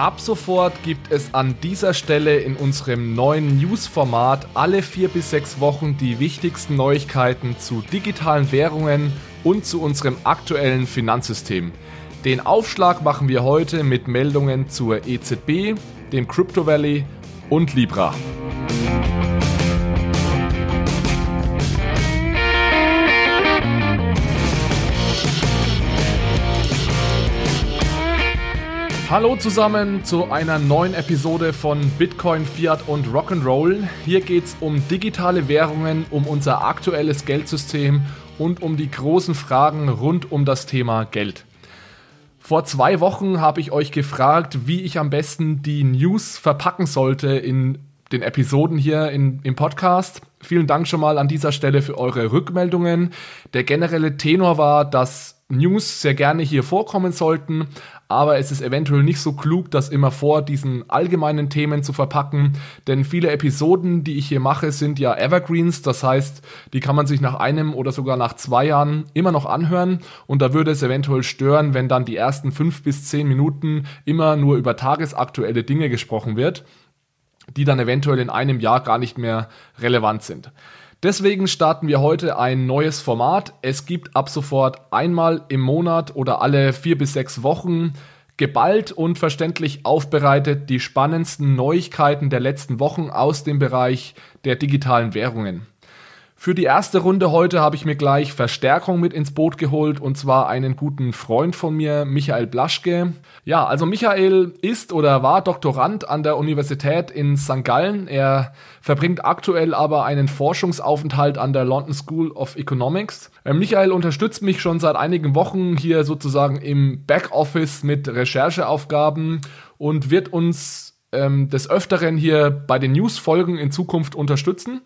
Ab sofort gibt es an dieser Stelle in unserem neuen News-Format alle vier bis sechs Wochen die wichtigsten Neuigkeiten zu digitalen Währungen und zu unserem aktuellen Finanzsystem. Den Aufschlag machen wir heute mit Meldungen zur EZB, dem Crypto Valley und Libra. Hallo zusammen zu einer neuen Episode von Bitcoin, Fiat und Rock'n'Roll. Hier geht es um digitale Währungen, um unser aktuelles Geldsystem und um die großen Fragen rund um das Thema Geld. Vor zwei Wochen habe ich euch gefragt, wie ich am besten die News verpacken sollte in den Episoden hier in, im Podcast. Vielen Dank schon mal an dieser Stelle für eure Rückmeldungen. Der generelle Tenor war, dass News sehr gerne hier vorkommen sollten, aber es ist eventuell nicht so klug, das immer vor diesen allgemeinen Themen zu verpacken, denn viele Episoden, die ich hier mache, sind ja Evergreens, das heißt, die kann man sich nach einem oder sogar nach zwei Jahren immer noch anhören und da würde es eventuell stören, wenn dann die ersten fünf bis zehn Minuten immer nur über tagesaktuelle Dinge gesprochen wird, die dann eventuell in einem Jahr gar nicht mehr relevant sind. Deswegen starten wir heute ein neues Format. Es gibt ab sofort einmal im Monat oder alle vier bis sechs Wochen geballt und verständlich aufbereitet die spannendsten Neuigkeiten der letzten Wochen aus dem Bereich der digitalen Währungen. Für die erste Runde heute habe ich mir gleich Verstärkung mit ins Boot geholt und zwar einen guten Freund von mir, Michael Blaschke. Ja, also Michael ist oder war Doktorand an der Universität in St. Gallen. Er verbringt aktuell aber einen Forschungsaufenthalt an der London School of Economics. Äh, Michael unterstützt mich schon seit einigen Wochen hier sozusagen im Backoffice mit Rechercheaufgaben und wird uns ähm, des Öfteren hier bei den News-Folgen in Zukunft unterstützen.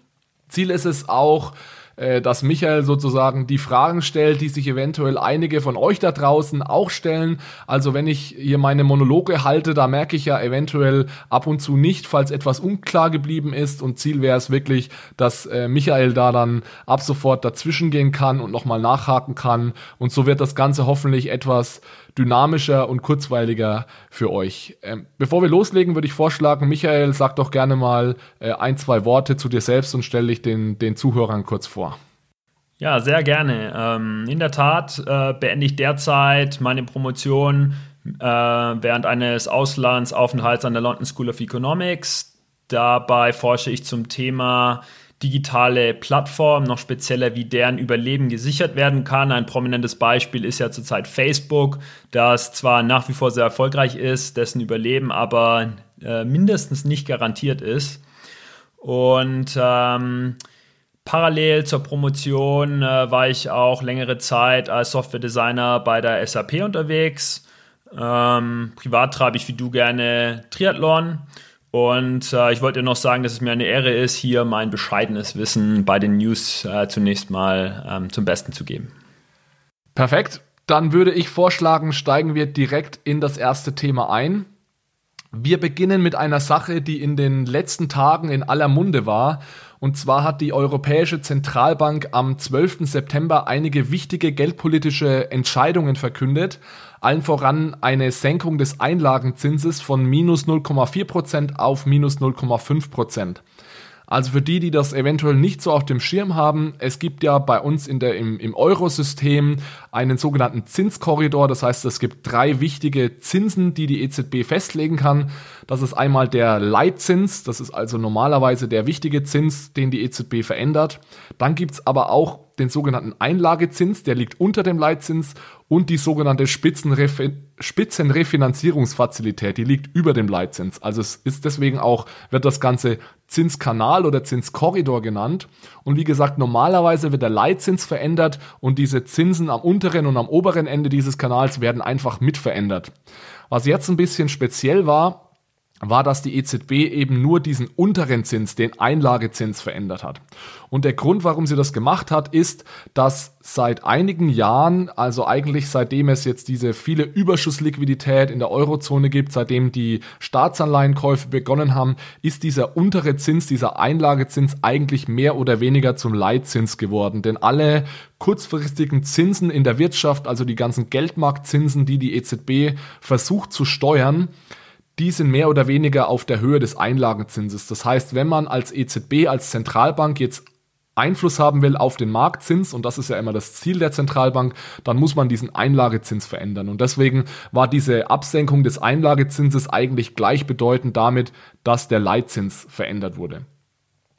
Ziel ist es auch, äh, dass Michael sozusagen die Fragen stellt, die sich eventuell einige von euch da draußen auch stellen. Also wenn ich hier meine Monologe halte, da merke ich ja eventuell ab und zu nicht, falls etwas unklar geblieben ist. Und Ziel wäre es wirklich, dass äh, Michael da dann ab sofort dazwischen gehen kann und nochmal nachhaken kann. Und so wird das Ganze hoffentlich etwas dynamischer und kurzweiliger für euch. Ähm, bevor wir loslegen, würde ich vorschlagen, Michael, sag doch gerne mal äh, ein, zwei Worte zu dir selbst und stell dich den, den Zuhörern kurz vor. Ja, sehr gerne. Ähm, in der Tat äh, beende ich derzeit meine Promotion äh, während eines Auslandsaufenthalts an der London School of Economics. Dabei forsche ich zum Thema digitale Plattformen, noch spezieller, wie deren Überleben gesichert werden kann. Ein prominentes Beispiel ist ja zurzeit Facebook, das zwar nach wie vor sehr erfolgreich ist, dessen Überleben aber äh, mindestens nicht garantiert ist. Und ähm, parallel zur Promotion äh, war ich auch längere Zeit als Software-Designer bei der SAP unterwegs. Ähm, privat treibe ich wie du gerne Triathlon und äh, ich wollte noch sagen, dass es mir eine Ehre ist, hier mein bescheidenes Wissen bei den News äh, zunächst mal ähm, zum Besten zu geben. Perfekt. Dann würde ich vorschlagen, steigen wir direkt in das erste Thema ein. Wir beginnen mit einer Sache, die in den letzten Tagen in aller Munde war. Und zwar hat die Europäische Zentralbank am 12. September einige wichtige geldpolitische Entscheidungen verkündet, allen voran eine Senkung des Einlagenzinses von minus 0,4% auf minus 0,5%. Also für die, die das eventuell nicht so auf dem Schirm haben, es gibt ja bei uns in der, im, im Eurosystem einen sogenannten Zinskorridor. Das heißt, es gibt drei wichtige Zinsen, die die EZB festlegen kann. Das ist einmal der Leitzins, das ist also normalerweise der wichtige Zins, den die EZB verändert. Dann gibt's aber auch den sogenannten Einlagezins, der liegt unter dem Leitzins und die sogenannte Spitzenrefi Spitzenrefinanzierungsfazilität, die liegt über dem Leitzins. Also es ist deswegen auch, wird das Ganze Zinskanal oder Zinskorridor genannt. Und wie gesagt, normalerweise wird der Leitzins verändert und diese Zinsen am unteren und am oberen Ende dieses Kanals werden einfach mit verändert. Was jetzt ein bisschen speziell war, war, dass die EZB eben nur diesen unteren Zins, den Einlagezins verändert hat. Und der Grund, warum sie das gemacht hat, ist, dass seit einigen Jahren, also eigentlich seitdem es jetzt diese viele Überschussliquidität in der Eurozone gibt, seitdem die Staatsanleihenkäufe begonnen haben, ist dieser untere Zins, dieser Einlagezins eigentlich mehr oder weniger zum Leitzins geworden. Denn alle kurzfristigen Zinsen in der Wirtschaft, also die ganzen Geldmarktzinsen, die die EZB versucht zu steuern, die sind mehr oder weniger auf der Höhe des Einlagenzinses. Das heißt, wenn man als EZB, als Zentralbank jetzt Einfluss haben will auf den Marktzins, und das ist ja immer das Ziel der Zentralbank, dann muss man diesen Einlagezins verändern. Und deswegen war diese Absenkung des Einlagezinses eigentlich gleichbedeutend damit, dass der Leitzins verändert wurde.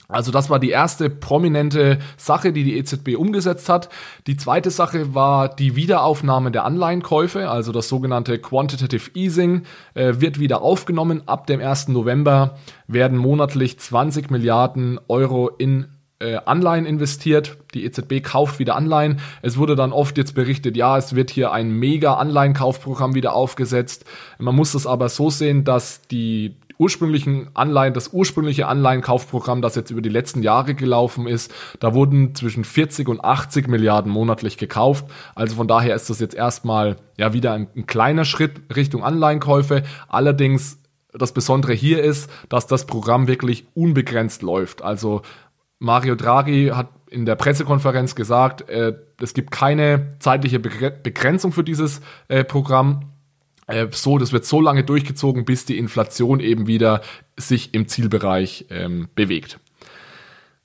Also das war die erste prominente Sache, die die EZB umgesetzt hat. Die zweite Sache war die Wiederaufnahme der Anleihenkäufe, also das sogenannte Quantitative Easing äh, wird wieder aufgenommen. Ab dem 1. November werden monatlich 20 Milliarden Euro in äh, Anleihen investiert. Die EZB kauft wieder Anleihen. Es wurde dann oft jetzt berichtet, ja, es wird hier ein mega Anleihenkaufprogramm wieder aufgesetzt. Man muss das aber so sehen, dass die ursprünglichen Anleihen, das ursprüngliche Anleihenkaufprogramm, das jetzt über die letzten Jahre gelaufen ist, da wurden zwischen 40 und 80 Milliarden monatlich gekauft. Also von daher ist das jetzt erstmal ja wieder ein, ein kleiner Schritt Richtung Anleihenkäufe. Allerdings das Besondere hier ist, dass das Programm wirklich unbegrenzt läuft. Also Mario Draghi hat in der Pressekonferenz gesagt, äh, es gibt keine zeitliche Begrenzung für dieses äh, Programm so, das wird so lange durchgezogen, bis die Inflation eben wieder sich im Zielbereich ähm, bewegt.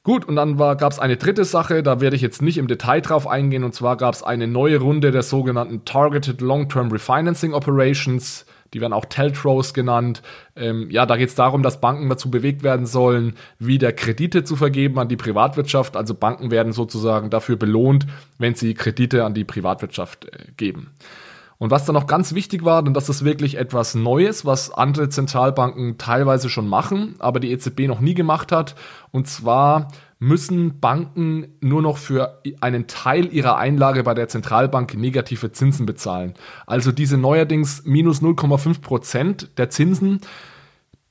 Gut, und dann gab es eine dritte Sache, da werde ich jetzt nicht im Detail drauf eingehen, und zwar gab es eine neue Runde der sogenannten Targeted Long-Term Refinancing Operations, die werden auch Teltros genannt. Ähm, ja, da geht es darum, dass Banken dazu bewegt werden sollen, wieder Kredite zu vergeben an die Privatwirtschaft. Also Banken werden sozusagen dafür belohnt, wenn sie Kredite an die Privatwirtschaft äh, geben. Und was dann noch ganz wichtig war, denn das ist wirklich etwas Neues, was andere Zentralbanken teilweise schon machen, aber die EZB noch nie gemacht hat. Und zwar müssen Banken nur noch für einen Teil ihrer Einlage bei der Zentralbank negative Zinsen bezahlen. Also diese neuerdings minus 0,5 Prozent der Zinsen,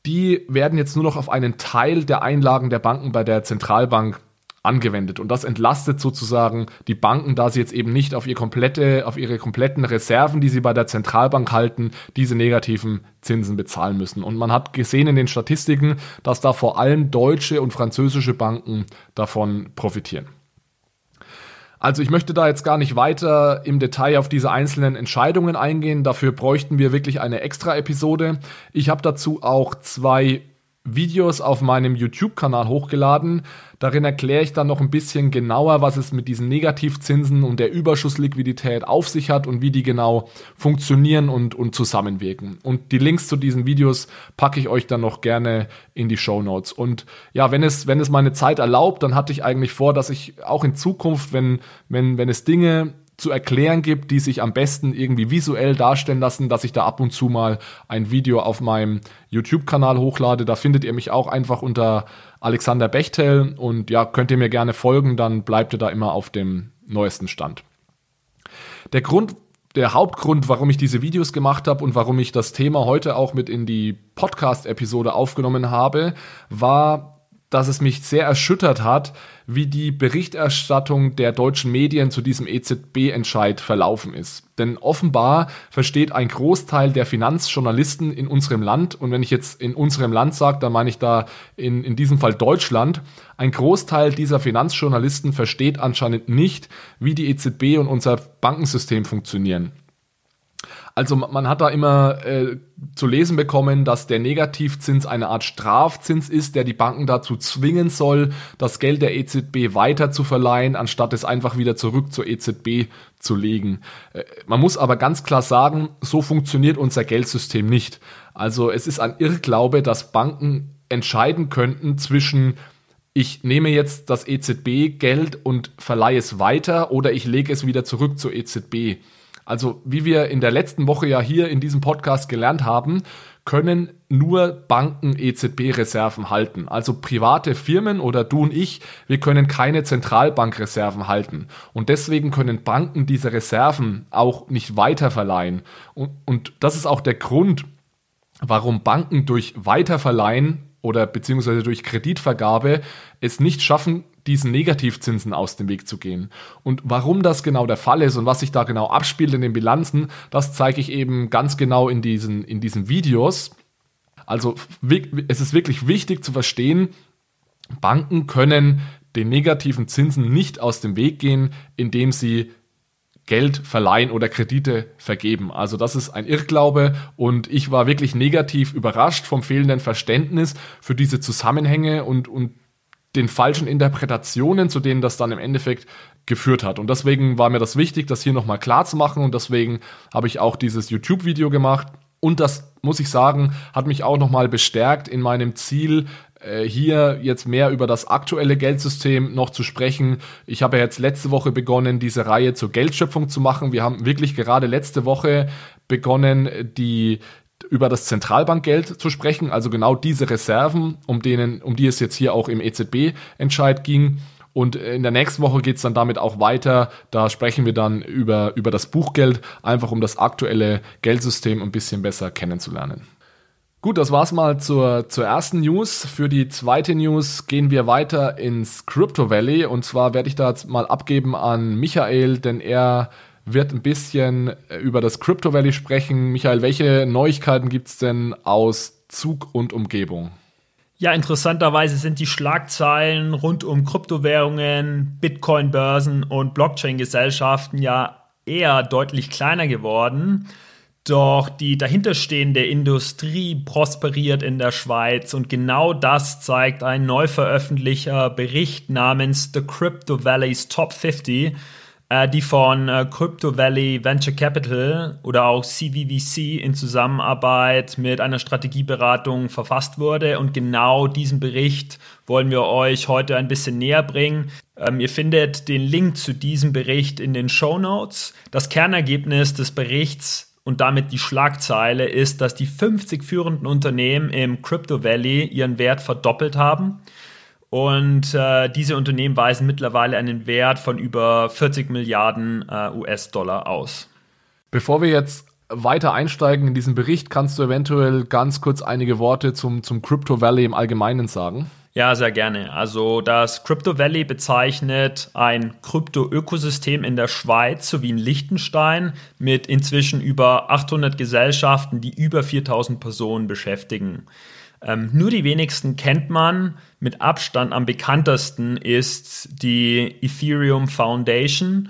die werden jetzt nur noch auf einen Teil der Einlagen der Banken bei der Zentralbank angewendet. Und das entlastet sozusagen die Banken, da sie jetzt eben nicht auf, ihr komplette, auf ihre kompletten Reserven, die sie bei der Zentralbank halten, diese negativen Zinsen bezahlen müssen. Und man hat gesehen in den Statistiken, dass da vor allem deutsche und französische Banken davon profitieren. Also ich möchte da jetzt gar nicht weiter im Detail auf diese einzelnen Entscheidungen eingehen. Dafür bräuchten wir wirklich eine extra Episode. Ich habe dazu auch zwei Videos auf meinem YouTube-Kanal hochgeladen. Darin erkläre ich dann noch ein bisschen genauer, was es mit diesen Negativzinsen und der Überschussliquidität auf sich hat und wie die genau funktionieren und, und zusammenwirken. Und die Links zu diesen Videos packe ich euch dann noch gerne in die Show Notes. Und ja, wenn es, wenn es meine Zeit erlaubt, dann hatte ich eigentlich vor, dass ich auch in Zukunft, wenn, wenn, wenn es Dinge zu erklären gibt, die sich am besten irgendwie visuell darstellen lassen, dass ich da ab und zu mal ein Video auf meinem YouTube-Kanal hochlade. Da findet ihr mich auch einfach unter Alexander Bechtel und ja, könnt ihr mir gerne folgen, dann bleibt ihr da immer auf dem neuesten Stand. Der Grund, der Hauptgrund, warum ich diese Videos gemacht habe und warum ich das Thema heute auch mit in die Podcast-Episode aufgenommen habe, war dass es mich sehr erschüttert hat, wie die Berichterstattung der deutschen Medien zu diesem EZB-Entscheid verlaufen ist. Denn offenbar versteht ein Großteil der Finanzjournalisten in unserem Land, und wenn ich jetzt in unserem Land sage, dann meine ich da in, in diesem Fall Deutschland, ein Großteil dieser Finanzjournalisten versteht anscheinend nicht, wie die EZB und unser Bankensystem funktionieren. Also man hat da immer äh, zu lesen bekommen, dass der Negativzins eine Art Strafzins ist, der die Banken dazu zwingen soll, das Geld der EZB weiter zu verleihen, anstatt es einfach wieder zurück zur EZB zu legen. Äh, man muss aber ganz klar sagen, so funktioniert unser Geldsystem nicht. Also es ist ein Irrglaube, dass Banken entscheiden könnten zwischen ich nehme jetzt das EZB-Geld und verleihe es weiter oder ich lege es wieder zurück zur EZB. Also wie wir in der letzten Woche ja hier in diesem Podcast gelernt haben, können nur Banken EZB-Reserven halten. Also private Firmen oder du und ich, wir können keine Zentralbankreserven halten. Und deswegen können Banken diese Reserven auch nicht weiterverleihen. Und, und das ist auch der Grund, warum Banken durch Weiterverleihen oder beziehungsweise durch Kreditvergabe es nicht schaffen, diesen Negativzinsen aus dem Weg zu gehen. Und warum das genau der Fall ist und was sich da genau abspielt in den Bilanzen, das zeige ich eben ganz genau in diesen, in diesen Videos. Also es ist wirklich wichtig zu verstehen, Banken können den negativen Zinsen nicht aus dem Weg gehen, indem sie Geld verleihen oder Kredite vergeben. Also das ist ein Irrglaube und ich war wirklich negativ überrascht vom fehlenden Verständnis für diese Zusammenhänge und, und den falschen Interpretationen, zu denen das dann im Endeffekt geführt hat. Und deswegen war mir das wichtig, das hier nochmal klar zu machen und deswegen habe ich auch dieses YouTube-Video gemacht. Und das muss ich sagen, hat mich auch nochmal bestärkt in meinem Ziel, äh, hier jetzt mehr über das aktuelle Geldsystem noch zu sprechen. Ich habe ja jetzt letzte Woche begonnen, diese Reihe zur Geldschöpfung zu machen. Wir haben wirklich gerade letzte Woche begonnen, die über das Zentralbankgeld zu sprechen, also genau diese Reserven, um denen, um die es jetzt hier auch im EZB-Entscheid ging. Und in der nächsten Woche geht es dann damit auch weiter. Da sprechen wir dann über, über das Buchgeld, einfach um das aktuelle Geldsystem ein bisschen besser kennenzulernen. Gut, das war's mal zur, zur ersten News. Für die zweite News gehen wir weiter ins Crypto Valley. Und zwar werde ich da jetzt mal abgeben an Michael, denn er wird ein bisschen über das Crypto Valley sprechen. Michael, welche Neuigkeiten gibt's denn aus Zug und Umgebung? Ja, interessanterweise sind die Schlagzeilen rund um Kryptowährungen, Bitcoin-Börsen und Blockchain-Gesellschaften ja eher deutlich kleiner geworden. Doch die dahinterstehende Industrie prosperiert in der Schweiz und genau das zeigt ein neu veröffentlichter Bericht namens The Crypto Valley's Top 50, äh, die von äh, Crypto Valley Venture Capital oder auch CVVC in Zusammenarbeit mit einer Strategieberatung verfasst wurde. Und genau diesen Bericht wollen wir euch heute ein bisschen näher bringen. Ähm, ihr findet den Link zu diesem Bericht in den Show Notes. Das Kernergebnis des Berichts und damit die Schlagzeile ist, dass die 50 führenden Unternehmen im Crypto Valley ihren Wert verdoppelt haben. Und äh, diese Unternehmen weisen mittlerweile einen Wert von über 40 Milliarden äh, US-Dollar aus. Bevor wir jetzt weiter einsteigen in diesen Bericht, kannst du eventuell ganz kurz einige Worte zum, zum Crypto Valley im Allgemeinen sagen? Ja, sehr gerne. Also das Crypto Valley bezeichnet ein Krypto-Ökosystem in der Schweiz sowie in Liechtenstein mit inzwischen über 800 Gesellschaften, die über 4000 Personen beschäftigen. Ähm, nur die wenigsten kennt man. Mit Abstand am bekanntesten ist die Ethereum Foundation.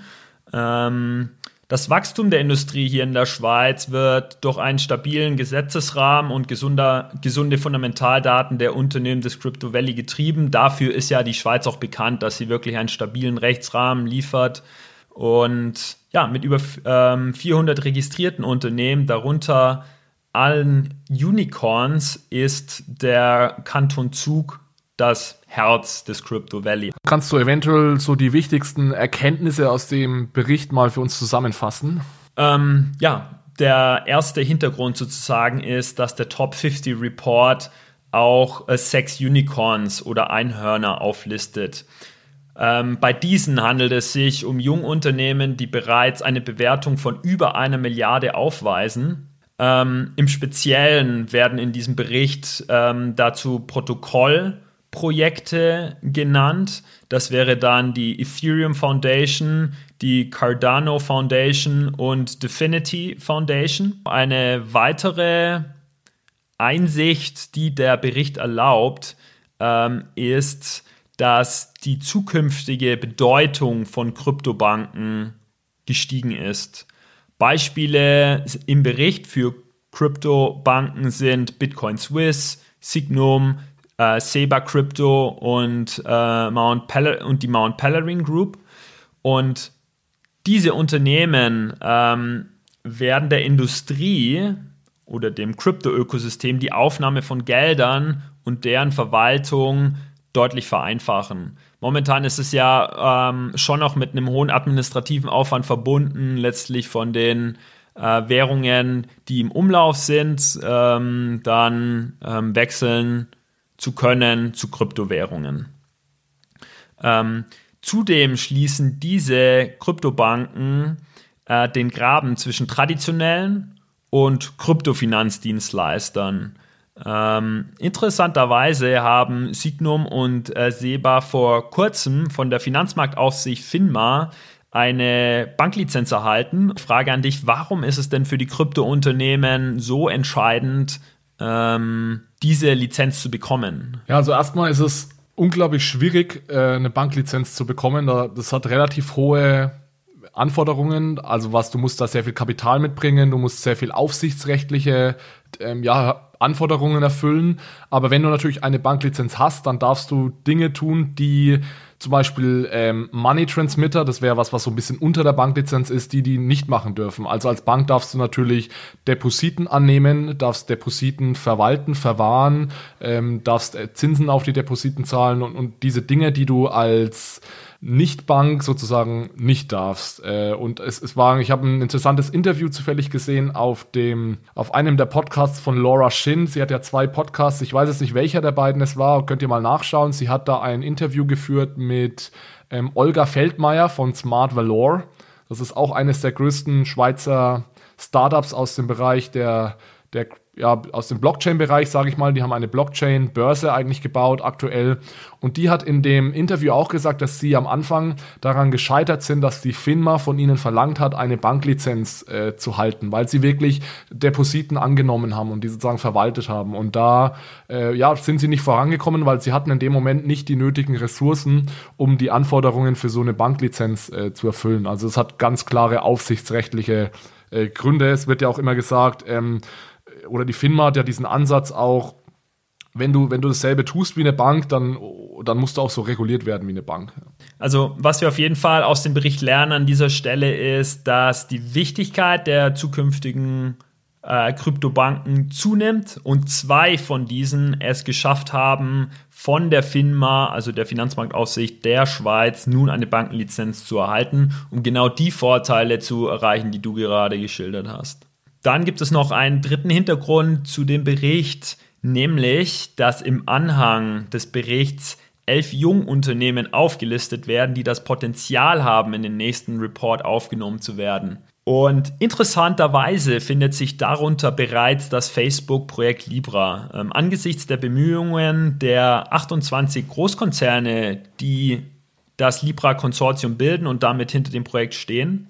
Ähm, das Wachstum der Industrie hier in der Schweiz wird durch einen stabilen Gesetzesrahmen und gesunder, gesunde Fundamentaldaten der Unternehmen des Crypto Valley getrieben. Dafür ist ja die Schweiz auch bekannt, dass sie wirklich einen stabilen Rechtsrahmen liefert. Und ja, mit über ähm, 400 registrierten Unternehmen, darunter allen Unicorns, ist der Kanton Zug das Herz des Crypto Valley. Kannst du eventuell so die wichtigsten Erkenntnisse aus dem Bericht mal für uns zusammenfassen? Ähm, ja, der erste Hintergrund sozusagen ist, dass der Top 50 Report auch äh, sechs Unicorns oder Einhörner auflistet. Ähm, bei diesen handelt es sich um Jungunternehmen, die bereits eine Bewertung von über einer Milliarde aufweisen. Ähm, Im Speziellen werden in diesem Bericht ähm, dazu Protokoll Projekte genannt. Das wäre dann die Ethereum Foundation, die Cardano Foundation und Definity Foundation. Eine weitere Einsicht, die der Bericht erlaubt, ähm, ist, dass die zukünftige Bedeutung von Kryptobanken gestiegen ist. Beispiele im Bericht für Kryptobanken sind Bitcoin Swiss, Signum, äh, Saber Crypto und, äh, Mount und die Mount Pelerin Group. Und diese Unternehmen ähm, werden der Industrie oder dem Krypto-Ökosystem die Aufnahme von Geldern und deren Verwaltung deutlich vereinfachen. Momentan ist es ja ähm, schon noch mit einem hohen administrativen Aufwand verbunden, letztlich von den äh, Währungen, die im Umlauf sind, ähm, dann ähm, wechseln zu können zu Kryptowährungen. Ähm, zudem schließen diese Kryptobanken äh, den Graben zwischen traditionellen und Kryptofinanzdienstleistern. Ähm, interessanterweise haben Signum und äh, Seba vor kurzem von der Finanzmarktaufsicht FINMA eine Banklizenz erhalten. Frage an dich, warum ist es denn für die Kryptounternehmen so entscheidend, ähm, diese Lizenz zu bekommen? Ja, also erstmal ist es unglaublich schwierig, äh, eine Banklizenz zu bekommen. Das hat relativ hohe Anforderungen, also was, du musst da sehr viel Kapital mitbringen, du musst sehr viel aufsichtsrechtliche ähm, ja, Anforderungen erfüllen. Aber wenn du natürlich eine Banklizenz hast, dann darfst du Dinge tun, die zum Beispiel ähm, Money Transmitter, das wäre was, was so ein bisschen unter der Banklizenz ist, die die nicht machen dürfen. Also als Bank darfst du natürlich Depositen annehmen, darfst Depositen verwalten, verwahren, ähm, darfst äh, Zinsen auf die Depositen zahlen und, und diese Dinge, die du als nicht-Bank sozusagen nicht darfst. Äh, und es, es war, ich habe ein interessantes Interview zufällig gesehen auf dem, auf einem der Podcasts von Laura Shin. Sie hat ja zwei Podcasts. Ich weiß jetzt nicht, welcher der beiden es war. Könnt ihr mal nachschauen. Sie hat da ein Interview geführt mit ähm, Olga Feldmeier von Smart Valor. Das ist auch eines der größten Schweizer Startups aus dem Bereich der, der ja, aus dem Blockchain-Bereich, sage ich mal, die haben eine Blockchain-Börse eigentlich gebaut aktuell. Und die hat in dem Interview auch gesagt, dass sie am Anfang daran gescheitert sind, dass die FINMA von ihnen verlangt hat, eine Banklizenz äh, zu halten, weil sie wirklich Depositen angenommen haben und die sozusagen verwaltet haben. Und da äh, ja, sind sie nicht vorangekommen, weil sie hatten in dem Moment nicht die nötigen Ressourcen, um die Anforderungen für so eine Banklizenz äh, zu erfüllen. Also es hat ganz klare aufsichtsrechtliche äh, Gründe. Es wird ja auch immer gesagt, ähm, oder die FINMA hat ja diesen Ansatz auch, wenn du, wenn du dasselbe tust wie eine Bank, dann, dann musst du auch so reguliert werden wie eine Bank. Also, was wir auf jeden Fall aus dem Bericht lernen an dieser Stelle ist, dass die Wichtigkeit der zukünftigen äh, Kryptobanken zunimmt und zwei von diesen es geschafft haben, von der FINMA, also der Finanzmarktaufsicht der Schweiz, nun eine Bankenlizenz zu erhalten, um genau die Vorteile zu erreichen, die du gerade geschildert hast. Dann gibt es noch einen dritten Hintergrund zu dem Bericht, nämlich, dass im Anhang des Berichts elf Jungunternehmen aufgelistet werden, die das Potenzial haben, in den nächsten Report aufgenommen zu werden. Und interessanterweise findet sich darunter bereits das Facebook-Projekt Libra. Ähm, angesichts der Bemühungen der 28 Großkonzerne, die das Libra-Konsortium bilden und damit hinter dem Projekt stehen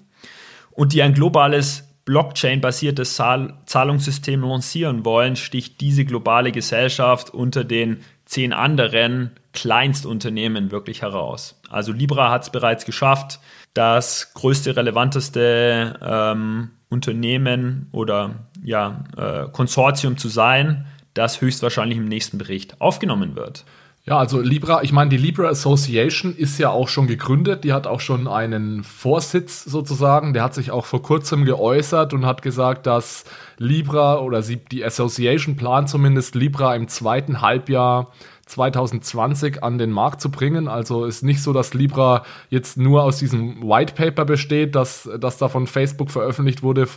und die ein globales Blockchain-basiertes Zahl Zahlungssystem lancieren wollen, sticht diese globale Gesellschaft unter den zehn anderen Kleinstunternehmen wirklich heraus. Also Libra hat es bereits geschafft, das größte, relevanteste ähm, Unternehmen oder ja, äh, Konsortium zu sein, das höchstwahrscheinlich im nächsten Bericht aufgenommen wird. Ja, also Libra, ich meine, die Libra Association ist ja auch schon gegründet, die hat auch schon einen Vorsitz sozusagen, der hat sich auch vor kurzem geäußert und hat gesagt, dass Libra oder sie, die Association plant zumindest Libra im zweiten Halbjahr 2020 an den Markt zu bringen. Also ist nicht so, dass Libra jetzt nur aus diesem White Paper besteht, das, das da von Facebook veröffentlicht wurde,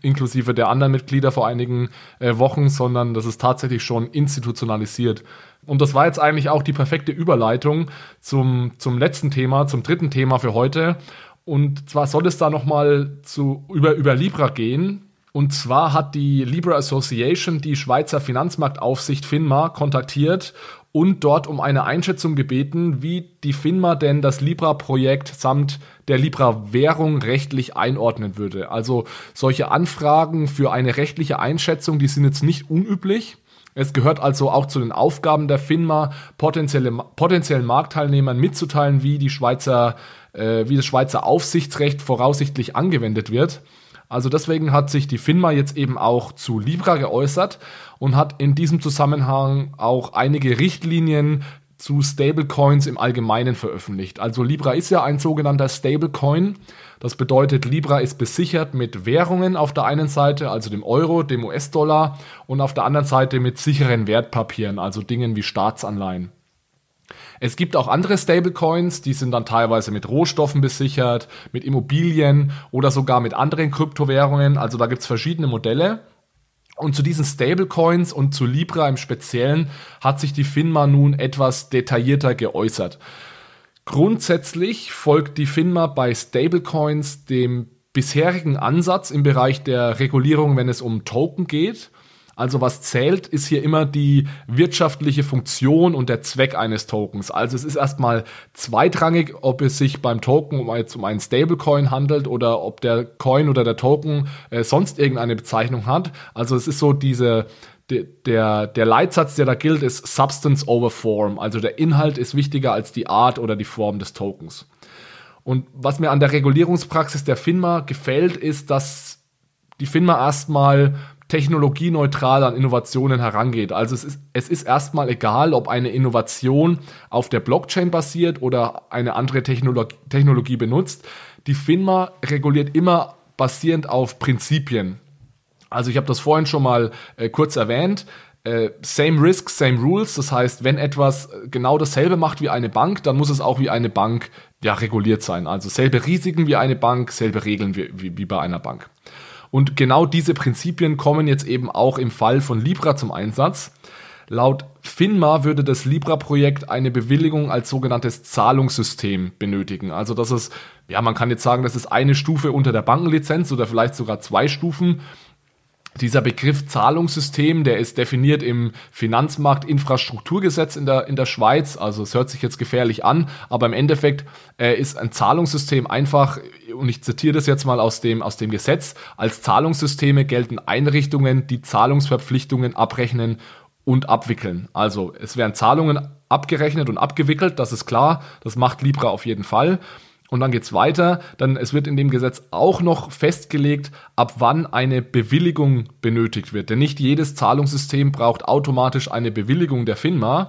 inklusive der anderen Mitglieder vor einigen äh, Wochen, sondern das ist tatsächlich schon institutionalisiert. Und das war jetzt eigentlich auch die perfekte Überleitung zum, zum letzten Thema, zum dritten Thema für heute. Und zwar soll es da nochmal über, über Libra gehen. Und zwar hat die Libra Association die Schweizer Finanzmarktaufsicht FINMA kontaktiert und dort um eine Einschätzung gebeten, wie die FINMA denn das Libra-Projekt samt der Libra-Währung rechtlich einordnen würde. Also solche Anfragen für eine rechtliche Einschätzung, die sind jetzt nicht unüblich. Es gehört also auch zu den Aufgaben der FINMA, potenzielle, potenziellen Marktteilnehmern mitzuteilen, wie, die Schweizer, äh, wie das Schweizer Aufsichtsrecht voraussichtlich angewendet wird. Also deswegen hat sich die FINMA jetzt eben auch zu Libra geäußert und hat in diesem Zusammenhang auch einige Richtlinien zu Stablecoins im Allgemeinen veröffentlicht. Also Libra ist ja ein sogenannter Stablecoin. Das bedeutet, Libra ist besichert mit Währungen auf der einen Seite, also dem Euro, dem US-Dollar und auf der anderen Seite mit sicheren Wertpapieren, also Dingen wie Staatsanleihen. Es gibt auch andere Stablecoins, die sind dann teilweise mit Rohstoffen besichert, mit Immobilien oder sogar mit anderen Kryptowährungen. Also da gibt es verschiedene Modelle. Und zu diesen Stablecoins und zu Libra im Speziellen hat sich die FINMA nun etwas detaillierter geäußert. Grundsätzlich folgt die FINMA bei Stablecoins dem bisherigen Ansatz im Bereich der Regulierung, wenn es um Token geht. Also was zählt, ist hier immer die wirtschaftliche Funktion und der Zweck eines Tokens. Also es ist erstmal zweitrangig, ob es sich beim Token um, jetzt um einen Stablecoin handelt oder ob der Coin oder der Token äh, sonst irgendeine Bezeichnung hat. Also es ist so diese der, der Leitsatz, der da gilt, ist Substance over Form. Also der Inhalt ist wichtiger als die Art oder die Form des Tokens. Und was mir an der Regulierungspraxis der FINMA gefällt, ist, dass die FINMA erstmal technologieneutral an Innovationen herangeht. Also es ist, es ist erstmal egal, ob eine Innovation auf der Blockchain basiert oder eine andere Technologie, Technologie benutzt. Die FINMA reguliert immer basierend auf Prinzipien. Also ich habe das vorhin schon mal äh, kurz erwähnt. Äh, same Risk, same Rules. Das heißt, wenn etwas genau dasselbe macht wie eine Bank, dann muss es auch wie eine Bank ja, reguliert sein. Also selbe Risiken wie eine Bank, selbe Regeln wie, wie, wie bei einer Bank. Und genau diese Prinzipien kommen jetzt eben auch im Fall von Libra zum Einsatz. Laut FINMA würde das Libra-Projekt eine Bewilligung als sogenanntes Zahlungssystem benötigen. Also das ist, ja, man kann jetzt sagen, das ist eine Stufe unter der Bankenlizenz oder vielleicht sogar zwei Stufen. Dieser Begriff Zahlungssystem, der ist definiert im Finanzmarktinfrastrukturgesetz in der, in der Schweiz. Also es hört sich jetzt gefährlich an, aber im Endeffekt äh, ist ein Zahlungssystem einfach, und ich zitiere das jetzt mal aus dem, aus dem Gesetz, als Zahlungssysteme gelten Einrichtungen, die Zahlungsverpflichtungen abrechnen und abwickeln. Also es werden Zahlungen abgerechnet und abgewickelt, das ist klar, das macht Libra auf jeden Fall. Und dann geht's weiter. Dann es wird in dem Gesetz auch noch festgelegt, ab wann eine Bewilligung benötigt wird. Denn nicht jedes Zahlungssystem braucht automatisch eine Bewilligung der FINMA,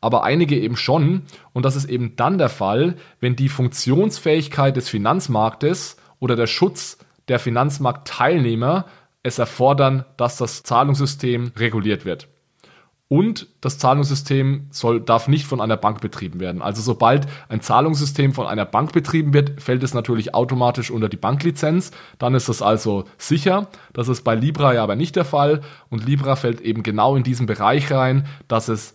aber einige eben schon. Und das ist eben dann der Fall, wenn die Funktionsfähigkeit des Finanzmarktes oder der Schutz der Finanzmarktteilnehmer es erfordern, dass das Zahlungssystem reguliert wird. Und das Zahlungssystem soll, darf nicht von einer Bank betrieben werden. Also sobald ein Zahlungssystem von einer Bank betrieben wird, fällt es natürlich automatisch unter die Banklizenz. Dann ist das also sicher. Das ist bei Libra ja aber nicht der Fall. Und Libra fällt eben genau in diesen Bereich rein, dass es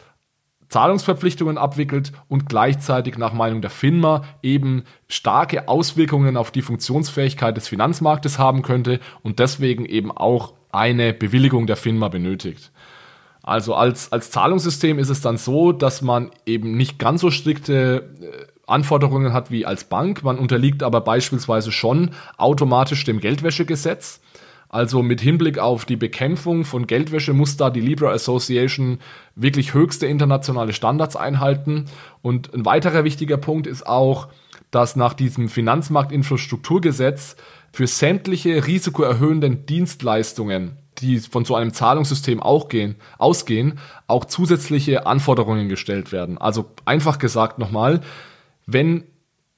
Zahlungsverpflichtungen abwickelt und gleichzeitig nach Meinung der FINMA eben starke Auswirkungen auf die Funktionsfähigkeit des Finanzmarktes haben könnte und deswegen eben auch eine Bewilligung der FINMA benötigt. Also als, als Zahlungssystem ist es dann so, dass man eben nicht ganz so strikte äh, Anforderungen hat wie als Bank. Man unterliegt aber beispielsweise schon automatisch dem Geldwäschegesetz. Also mit Hinblick auf die Bekämpfung von Geldwäsche muss da die Libra Association wirklich höchste internationale Standards einhalten. Und ein weiterer wichtiger Punkt ist auch, dass nach diesem Finanzmarktinfrastrukturgesetz für sämtliche risikoerhöhenden Dienstleistungen die von so einem Zahlungssystem auch gehen, ausgehen, auch zusätzliche Anforderungen gestellt werden. Also einfach gesagt nochmal, wenn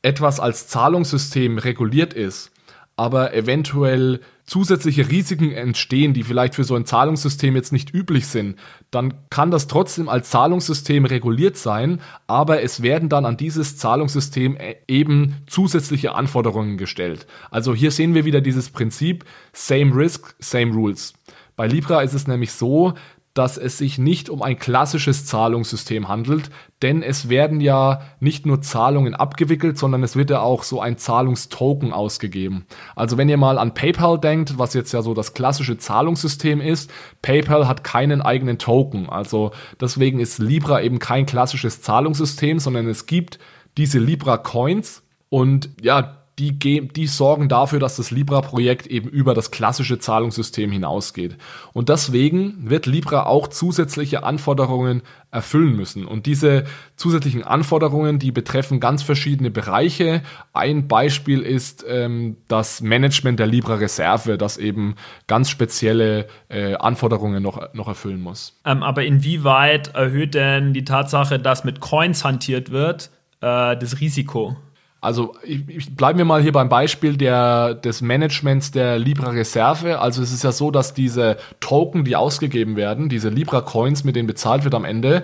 etwas als Zahlungssystem reguliert ist, aber eventuell zusätzliche Risiken entstehen, die vielleicht für so ein Zahlungssystem jetzt nicht üblich sind, dann kann das trotzdem als Zahlungssystem reguliert sein, aber es werden dann an dieses Zahlungssystem e-, eben zusätzliche Anforderungen gestellt. Also hier sehen wir wieder dieses Prinzip Same Risk, Same Rules. Bei Libra ist es nämlich so, dass es sich nicht um ein klassisches Zahlungssystem handelt, denn es werden ja nicht nur Zahlungen abgewickelt, sondern es wird ja auch so ein Zahlungstoken ausgegeben. Also wenn ihr mal an PayPal denkt, was jetzt ja so das klassische Zahlungssystem ist, PayPal hat keinen eigenen Token. Also deswegen ist Libra eben kein klassisches Zahlungssystem, sondern es gibt diese Libra Coins und ja, die, die sorgen dafür, dass das Libra-Projekt eben über das klassische Zahlungssystem hinausgeht. Und deswegen wird Libra auch zusätzliche Anforderungen erfüllen müssen. Und diese zusätzlichen Anforderungen, die betreffen ganz verschiedene Bereiche. Ein Beispiel ist ähm, das Management der Libra-Reserve, das eben ganz spezielle äh, Anforderungen noch, noch erfüllen muss. Ähm, aber inwieweit erhöht denn die Tatsache, dass mit Coins hantiert wird, äh, das Risiko? Also ich, ich bleiben wir mal hier beim Beispiel der, des Managements der Libra Reserve. Also es ist ja so, dass diese Token, die ausgegeben werden, diese Libra Coins, mit denen bezahlt wird am Ende,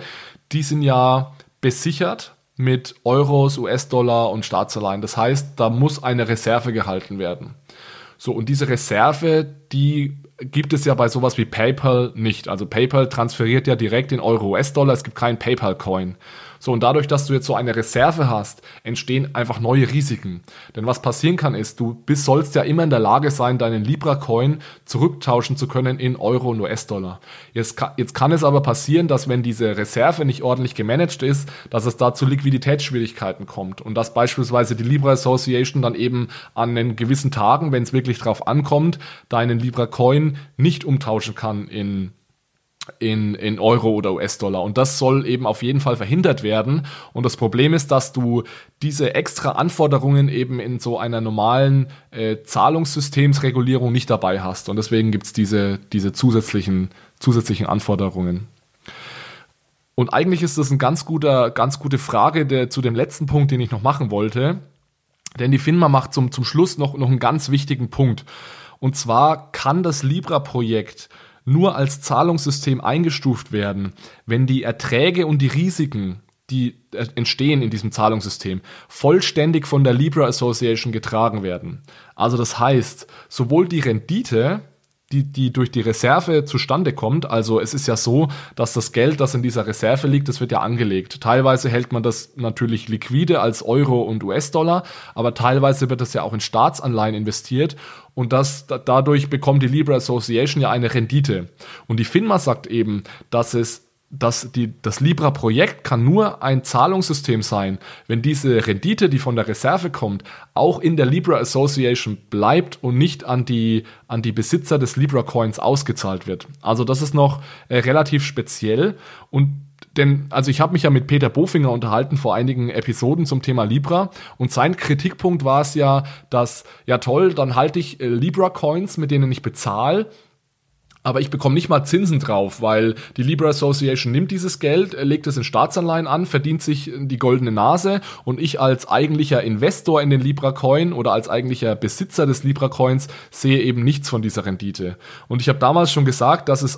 die sind ja besichert mit Euros, US-Dollar und Staatsanleihen. Das heißt, da muss eine Reserve gehalten werden. So, und diese Reserve, die gibt es ja bei sowas wie PayPal nicht. Also PayPal transferiert ja direkt in Euro, US-Dollar. Es gibt keinen PayPal-Coin. So, und dadurch, dass du jetzt so eine Reserve hast, entstehen einfach neue Risiken. Denn was passieren kann, ist, du bist, sollst ja immer in der Lage sein, deinen Libra-Coin zurücktauschen zu können in Euro und US-Dollar. Jetzt, jetzt kann es aber passieren, dass wenn diese Reserve nicht ordentlich gemanagt ist, dass es da zu Liquiditätsschwierigkeiten kommt. Und dass beispielsweise die Libra Association dann eben an den gewissen Tagen, wenn es wirklich drauf ankommt, deinen Libra-Coin nicht umtauschen kann in in, in Euro oder US-Dollar. Und das soll eben auf jeden Fall verhindert werden. Und das Problem ist, dass du diese extra Anforderungen eben in so einer normalen äh, Zahlungssystemsregulierung nicht dabei hast. Und deswegen gibt's diese, diese zusätzlichen, zusätzlichen Anforderungen. Und eigentlich ist das ein ganz ganz gute Frage der, zu dem letzten Punkt, den ich noch machen wollte. Denn die FINMA macht zum, zum Schluss noch, noch einen ganz wichtigen Punkt. Und zwar kann das Libra-Projekt nur als Zahlungssystem eingestuft werden, wenn die Erträge und die Risiken, die äh, entstehen in diesem Zahlungssystem, vollständig von der Libra Association getragen werden. Also das heißt, sowohl die Rendite, die, die durch die Reserve zustande kommt. Also es ist ja so, dass das Geld, das in dieser Reserve liegt, das wird ja angelegt. Teilweise hält man das natürlich liquide als Euro und US-Dollar, aber teilweise wird das ja auch in Staatsanleihen investiert und das, dadurch bekommt die Libra Association ja eine Rendite. Und die FINMA sagt eben, dass es dass die, das Libra-Projekt kann nur ein Zahlungssystem sein, wenn diese Rendite, die von der Reserve kommt, auch in der Libra Association bleibt und nicht an die, an die Besitzer des Libra-Coins ausgezahlt wird. Also das ist noch äh, relativ speziell und denn, also ich habe mich ja mit Peter Bofinger unterhalten vor einigen Episoden zum Thema Libra und sein Kritikpunkt war es ja, dass, ja toll, dann halte ich äh, Libra-Coins, mit denen ich bezahle aber ich bekomme nicht mal Zinsen drauf, weil die Libra Association nimmt dieses Geld, legt es in Staatsanleihen an, verdient sich die goldene Nase und ich als eigentlicher Investor in den Libra Coin oder als eigentlicher Besitzer des Libra Coins sehe eben nichts von dieser Rendite. Und ich habe damals schon gesagt, dass es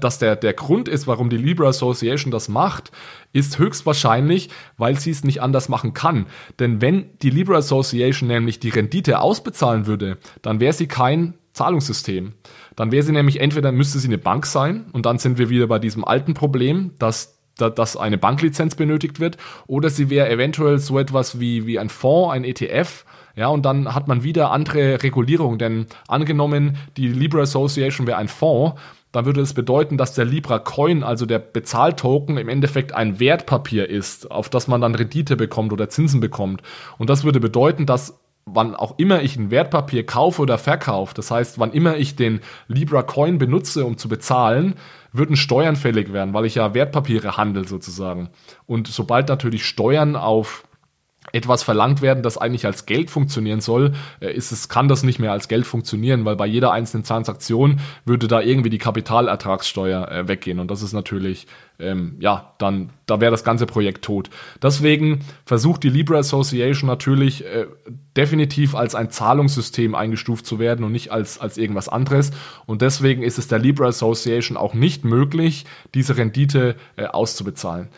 dass der, der Grund ist, warum die Libra Association das macht, ist höchstwahrscheinlich, weil sie es nicht anders machen kann. Denn wenn die Libra Association nämlich die Rendite ausbezahlen würde, dann wäre sie kein Zahlungssystem. Dann wäre sie nämlich entweder müsste sie eine Bank sein und dann sind wir wieder bei diesem alten Problem, dass dass eine Banklizenz benötigt wird, oder sie wäre eventuell so etwas wie, wie ein Fonds, ein ETF, ja, und dann hat man wieder andere Regulierungen, denn angenommen, die Libra Association wäre ein Fonds, dann würde es bedeuten, dass der Libra Coin, also der Bezahltoken, im Endeffekt ein Wertpapier ist, auf das man dann Rendite bekommt oder Zinsen bekommt. Und das würde bedeuten, dass wann auch immer ich ein Wertpapier kaufe oder verkaufe, das heißt, wann immer ich den Libra Coin benutze, um zu bezahlen, würden Steuern fällig werden, weil ich ja Wertpapiere handel sozusagen. Und sobald natürlich Steuern auf etwas verlangt werden, das eigentlich als Geld funktionieren soll, äh, ist es, kann das nicht mehr als Geld funktionieren, weil bei jeder einzelnen Transaktion würde da irgendwie die Kapitalertragssteuer äh, weggehen. Und das ist natürlich, ähm, ja, dann, da wäre das ganze Projekt tot. Deswegen versucht die Libra Association natürlich äh, definitiv als ein Zahlungssystem eingestuft zu werden und nicht als, als irgendwas anderes. Und deswegen ist es der Libra Association auch nicht möglich, diese Rendite äh, auszubezahlen.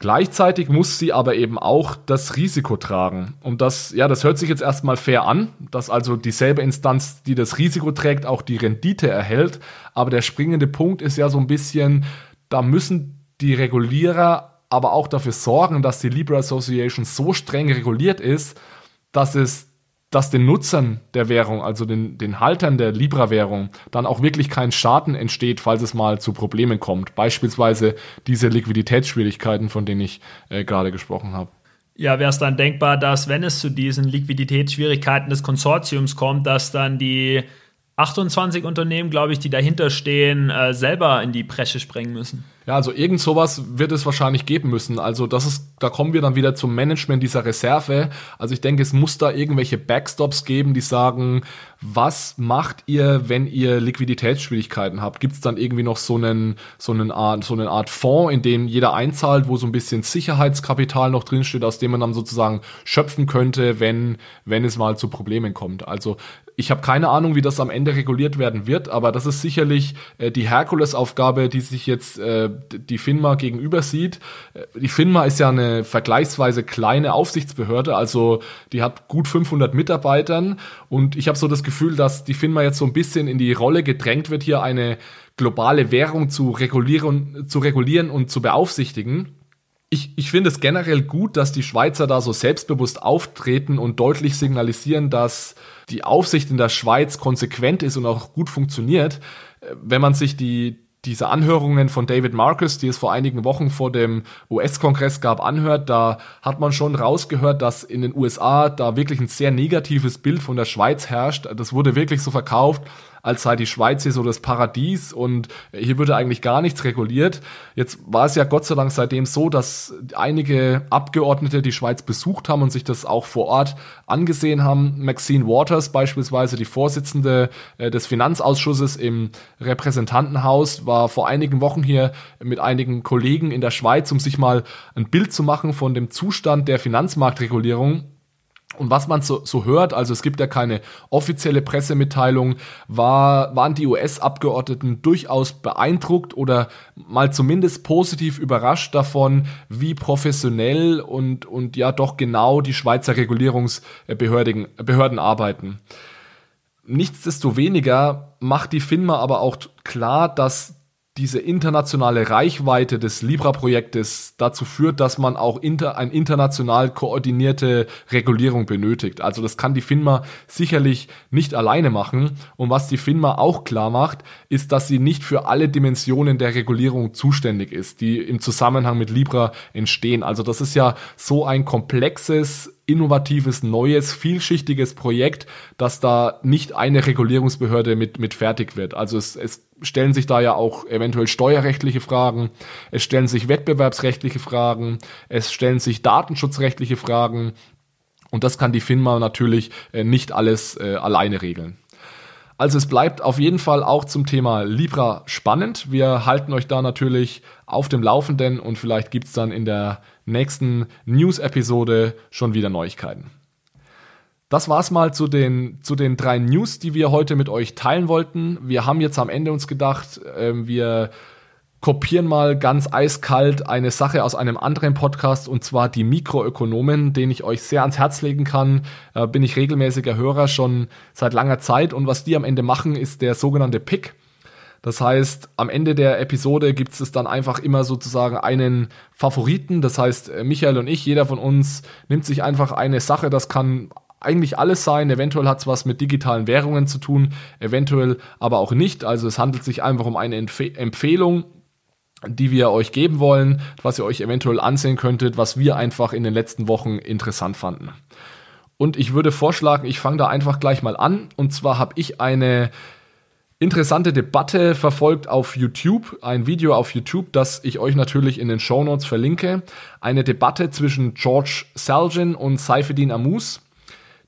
Gleichzeitig muss sie aber eben auch das Risiko tragen. Und das, ja, das hört sich jetzt erstmal fair an, dass also dieselbe Instanz, die das Risiko trägt, auch die Rendite erhält. Aber der springende Punkt ist ja so ein bisschen, da müssen die Regulierer aber auch dafür sorgen, dass die Libra Association so streng reguliert ist, dass es dass den Nutzern der Währung, also den, den Haltern der Libra-Währung, dann auch wirklich kein Schaden entsteht, falls es mal zu Problemen kommt. Beispielsweise diese Liquiditätsschwierigkeiten, von denen ich äh, gerade gesprochen habe. Ja, wäre es dann denkbar, dass wenn es zu diesen Liquiditätsschwierigkeiten des Konsortiums kommt, dass dann die 28 Unternehmen, glaube ich, die dahinter stehen, äh, selber in die Bresche sprengen müssen? Ja, also irgend sowas wird es wahrscheinlich geben müssen. Also das ist, da kommen wir dann wieder zum Management dieser Reserve. Also ich denke, es muss da irgendwelche Backstops geben, die sagen, was macht ihr, wenn ihr Liquiditätsschwierigkeiten habt? Gibt es dann irgendwie noch so einen, so einen Art, so eine Art Fonds, in dem jeder einzahlt, wo so ein bisschen Sicherheitskapital noch drinsteht, aus dem man dann sozusagen schöpfen könnte, wenn, wenn es mal zu Problemen kommt? Also ich habe keine Ahnung, wie das am Ende reguliert werden wird, aber das ist sicherlich äh, die Herkulesaufgabe, die sich jetzt äh, die FINMA gegenüber sieht. Die FINMA ist ja eine vergleichsweise kleine Aufsichtsbehörde, also die hat gut 500 Mitarbeitern und ich habe so das Gefühl, dass die FINMA jetzt so ein bisschen in die Rolle gedrängt wird, hier eine globale Währung zu regulieren, zu regulieren und zu beaufsichtigen. Ich, ich finde es generell gut, dass die Schweizer da so selbstbewusst auftreten und deutlich signalisieren, dass die Aufsicht in der Schweiz konsequent ist und auch gut funktioniert. Wenn man sich die, diese Anhörungen von David Marcus, die es vor einigen Wochen vor dem US-Kongress gab, anhört, da hat man schon rausgehört, dass in den USA da wirklich ein sehr negatives Bild von der Schweiz herrscht. Das wurde wirklich so verkauft, als sei die Schweiz hier so das Paradies und hier würde eigentlich gar nichts reguliert. Jetzt war es ja Gott sei Dank seitdem so, dass einige Abgeordnete die Schweiz besucht haben und sich das auch vor Ort angesehen haben. Maxine Waters beispielsweise, die Vorsitzende äh, des Finanzausschusses im Repräsentantenhaus, war vor einigen Wochen hier mit einigen Kollegen in der Schweiz, um sich mal ein Bild zu machen von dem Zustand der Finanzmarktregulierung und was man so, so hört, also es gibt ja keine offizielle Pressemitteilung, war, waren die US-Abgeordneten durchaus beeindruckt oder mal zumindest positiv überrascht davon, wie professionell und, und ja doch genau die Schweizer Regulierungsbehörden Behörden arbeiten. Nichtsdestoweniger macht die FINMA aber auch klar, dass diese internationale Reichweite des Libra-Projektes dazu führt, dass man auch inter, ein international koordinierte Regulierung benötigt. Also das kann die FINMA sicherlich nicht alleine machen. Und was die FINMA auch klar macht, ist, dass sie nicht für alle Dimensionen der Regulierung zuständig ist, die im Zusammenhang mit Libra entstehen. Also das ist ja so ein komplexes innovatives, neues, vielschichtiges Projekt, dass da nicht eine Regulierungsbehörde mit, mit fertig wird. Also es, es stellen sich da ja auch eventuell steuerrechtliche Fragen, es stellen sich wettbewerbsrechtliche Fragen, es stellen sich datenschutzrechtliche Fragen und das kann die FINMA natürlich äh, nicht alles äh, alleine regeln. Also es bleibt auf jeden Fall auch zum Thema Libra spannend. Wir halten euch da natürlich auf dem Laufenden und vielleicht gibt es dann in der nächsten News-Episode schon wieder Neuigkeiten. Das war's mal zu den, zu den drei News, die wir heute mit euch teilen wollten. Wir haben jetzt am Ende uns gedacht, äh, wir kopieren mal ganz eiskalt eine Sache aus einem anderen Podcast und zwar die Mikroökonomen, den ich euch sehr ans Herz legen kann. Äh, bin ich regelmäßiger Hörer schon seit langer Zeit und was die am Ende machen, ist der sogenannte Pick. Das heißt, am Ende der Episode gibt es dann einfach immer sozusagen einen Favoriten. Das heißt, äh, Michael und ich, jeder von uns nimmt sich einfach eine Sache, das kann eigentlich alles sein. Eventuell hat es was mit digitalen Währungen zu tun, eventuell aber auch nicht. Also es handelt sich einfach um eine Empf Empfehlung die wir euch geben wollen, was ihr euch eventuell ansehen könntet, was wir einfach in den letzten Wochen interessant fanden. Und ich würde vorschlagen, ich fange da einfach gleich mal an. Und zwar habe ich eine interessante Debatte verfolgt auf YouTube, ein Video auf YouTube, das ich euch natürlich in den Show Notes verlinke. Eine Debatte zwischen George Salgin und Saifeddin Amus.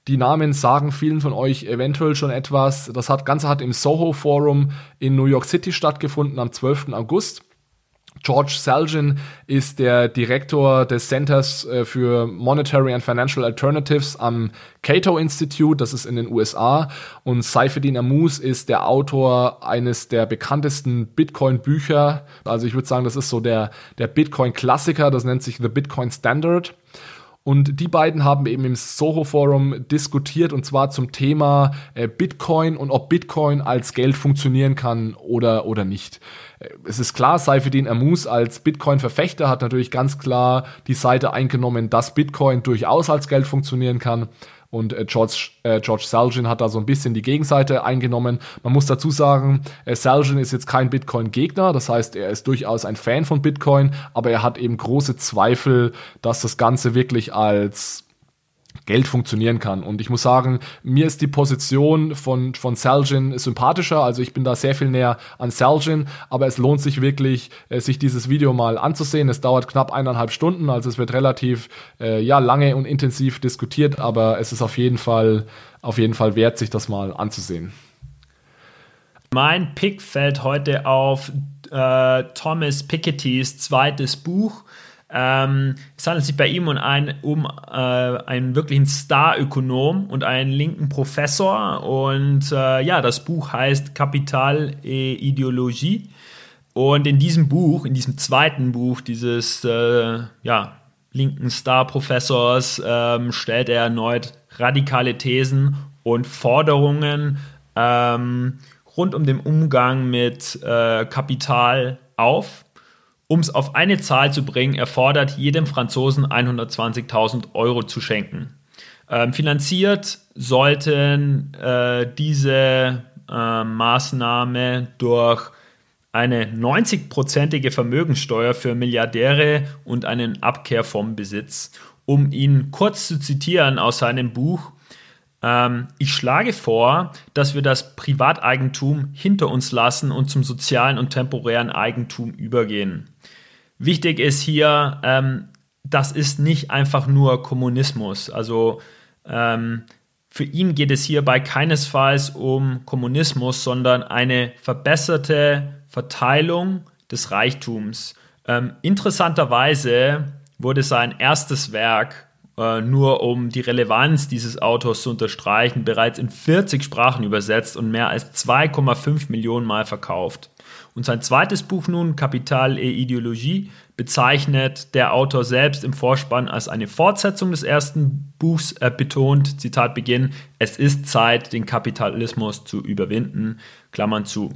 Die Namen sagen vielen von euch eventuell schon etwas. Das Ganze hat im Soho Forum in New York City stattgefunden am 12. August. George Salgin ist der Direktor des Centers äh, für Monetary and Financial Alternatives am Cato Institute, das ist in den USA. Und Saifeddin Amus ist der Autor eines der bekanntesten Bitcoin-Bücher. Also ich würde sagen, das ist so der, der Bitcoin-Klassiker, das nennt sich The Bitcoin Standard. Und die beiden haben eben im Soho Forum diskutiert und zwar zum Thema äh, Bitcoin und ob Bitcoin als Geld funktionieren kann oder, oder nicht. Äh, es ist klar, Saifeddin Amus als Bitcoin-Verfechter hat natürlich ganz klar die Seite eingenommen, dass Bitcoin durchaus als Geld funktionieren kann. Und äh, George, äh, George Salgin hat da so ein bisschen die Gegenseite eingenommen. Man muss dazu sagen, äh, Salgin ist jetzt kein Bitcoin-Gegner, das heißt, er ist durchaus ein Fan von Bitcoin, aber er hat eben große Zweifel, dass das Ganze wirklich als Geld funktionieren kann. Und ich muss sagen, mir ist die Position von, von Salgin sympathischer. Also ich bin da sehr viel näher an Salgin, aber es lohnt sich wirklich, äh, sich dieses Video mal anzusehen. Es dauert knapp eineinhalb Stunden, also es wird relativ äh, ja, lange und intensiv diskutiert, aber es ist auf jeden Fall, auf jeden Fall wert, sich das mal anzusehen. Mein Pick fällt heute auf äh, Thomas Pikettys zweites Buch ähm, es handelt sich bei ihm um, ein, um äh, einen wirklichen Star-Ökonom und einen linken Professor. Und äh, ja, das Buch heißt Kapital e Ideologie. Und in diesem Buch, in diesem zweiten Buch dieses äh, ja, linken Star-Professors, ähm, stellt er erneut radikale Thesen und Forderungen ähm, rund um den Umgang mit äh, Kapital auf um es auf eine Zahl zu bringen, erfordert jedem Franzosen 120.000 Euro zu schenken. Ähm, finanziert sollten äh, diese äh, Maßnahme durch eine 90-prozentige Vermögenssteuer für Milliardäre und einen Abkehr vom Besitz. Um ihn kurz zu zitieren aus seinem Buch, Ähm, ich schlage vor, dass wir das Privateigentum hinter uns lassen und zum sozialen und temporären Eigentum übergehen. Wichtig ist hier, ähm, das ist nicht einfach nur Kommunismus. Also ähm, für ihn geht es hierbei keinesfalls um Kommunismus, sondern eine verbesserte Verteilung des Reichtums. Ähm, interessanterweise wurde sein erstes Werk äh, nur um die Relevanz dieses Autors zu unterstreichen, bereits in 40 Sprachen übersetzt und mehr als 2,5 Millionen Mal verkauft. Und sein zweites Buch nun, Kapital et Ideologie, bezeichnet der Autor selbst im Vorspann als eine Fortsetzung des ersten Buchs äh, betont, Zitat Beginn, es ist Zeit, den Kapitalismus zu überwinden, Klammern zu.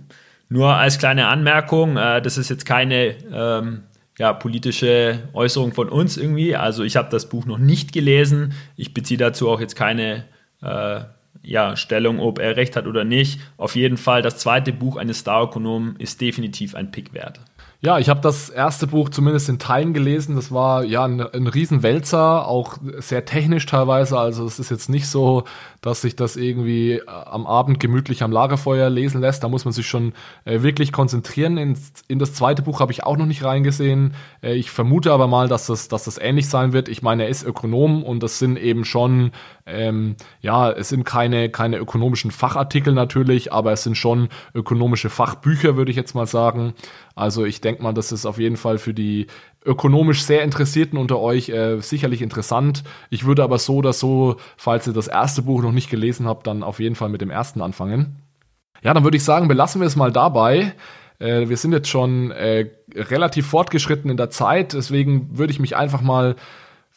Nur als kleine Anmerkung, äh, das ist jetzt keine ähm, ja, politische Äußerung von uns irgendwie. Also ich habe das Buch noch nicht gelesen. Ich beziehe dazu auch jetzt keine äh, ja, Stellung, ob er recht hat oder nicht. Auf jeden Fall, das zweite Buch eines Star-Ökonomen ist definitiv ein Pick wert. Ja, ich habe das erste Buch zumindest in Teilen gelesen. Das war ja ein, ein Riesenwälzer, auch sehr technisch teilweise. Also es ist jetzt nicht so, dass sich das irgendwie äh, am Abend gemütlich am Lagerfeuer lesen lässt. Da muss man sich schon äh, wirklich konzentrieren. In, in das zweite Buch habe ich auch noch nicht reingesehen. Äh, ich vermute aber mal, dass das, dass das ähnlich sein wird. Ich meine, er ist Ökonom und das sind eben schon, ähm, ja, es sind keine, keine ökonomischen Fachartikel natürlich, aber es sind schon ökonomische Fachbücher, würde ich jetzt mal sagen. Also ich denke mal, das ist auf jeden Fall für die ökonomisch sehr Interessierten unter euch äh, sicherlich interessant. Ich würde aber so oder so, falls ihr das erste Buch noch nicht gelesen habt, dann auf jeden Fall mit dem ersten anfangen. Ja, dann würde ich sagen, belassen wir es mal dabei. Äh, wir sind jetzt schon äh, relativ fortgeschritten in der Zeit, deswegen würde ich mich einfach mal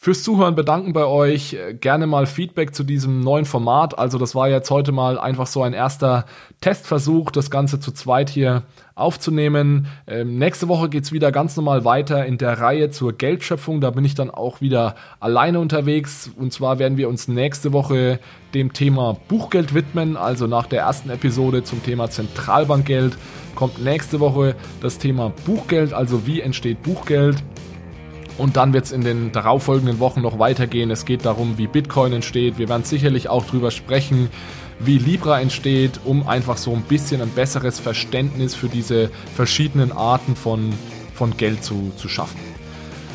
fürs Zuhören bedanken bei euch. Gerne mal Feedback zu diesem neuen Format. Also das war jetzt heute mal einfach so ein erster Testversuch, das Ganze zu zweit hier aufzunehmen. Ähm, nächste Woche geht's wieder ganz normal weiter in der Reihe zur Geldschöpfung. Da bin ich dann auch wieder alleine unterwegs. Und zwar werden wir uns nächste Woche dem Thema Buchgeld widmen. Also nach der ersten Episode zum Thema Zentralbankgeld kommt nächste Woche das Thema Buchgeld. Also wie entsteht Buchgeld? Und dann wird es in den darauffolgenden Wochen noch weitergehen. Es geht darum, wie Bitcoin entsteht. Wir werden sicherlich auch darüber sprechen, wie Libra entsteht, um einfach so ein bisschen ein besseres Verständnis für diese verschiedenen Arten von, von Geld zu, zu schaffen.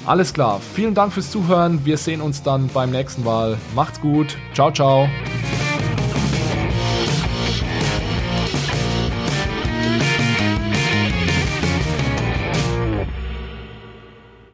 Alles klar, vielen Dank fürs Zuhören. Wir sehen uns dann beim nächsten Mal. Macht's gut. Ciao, ciao.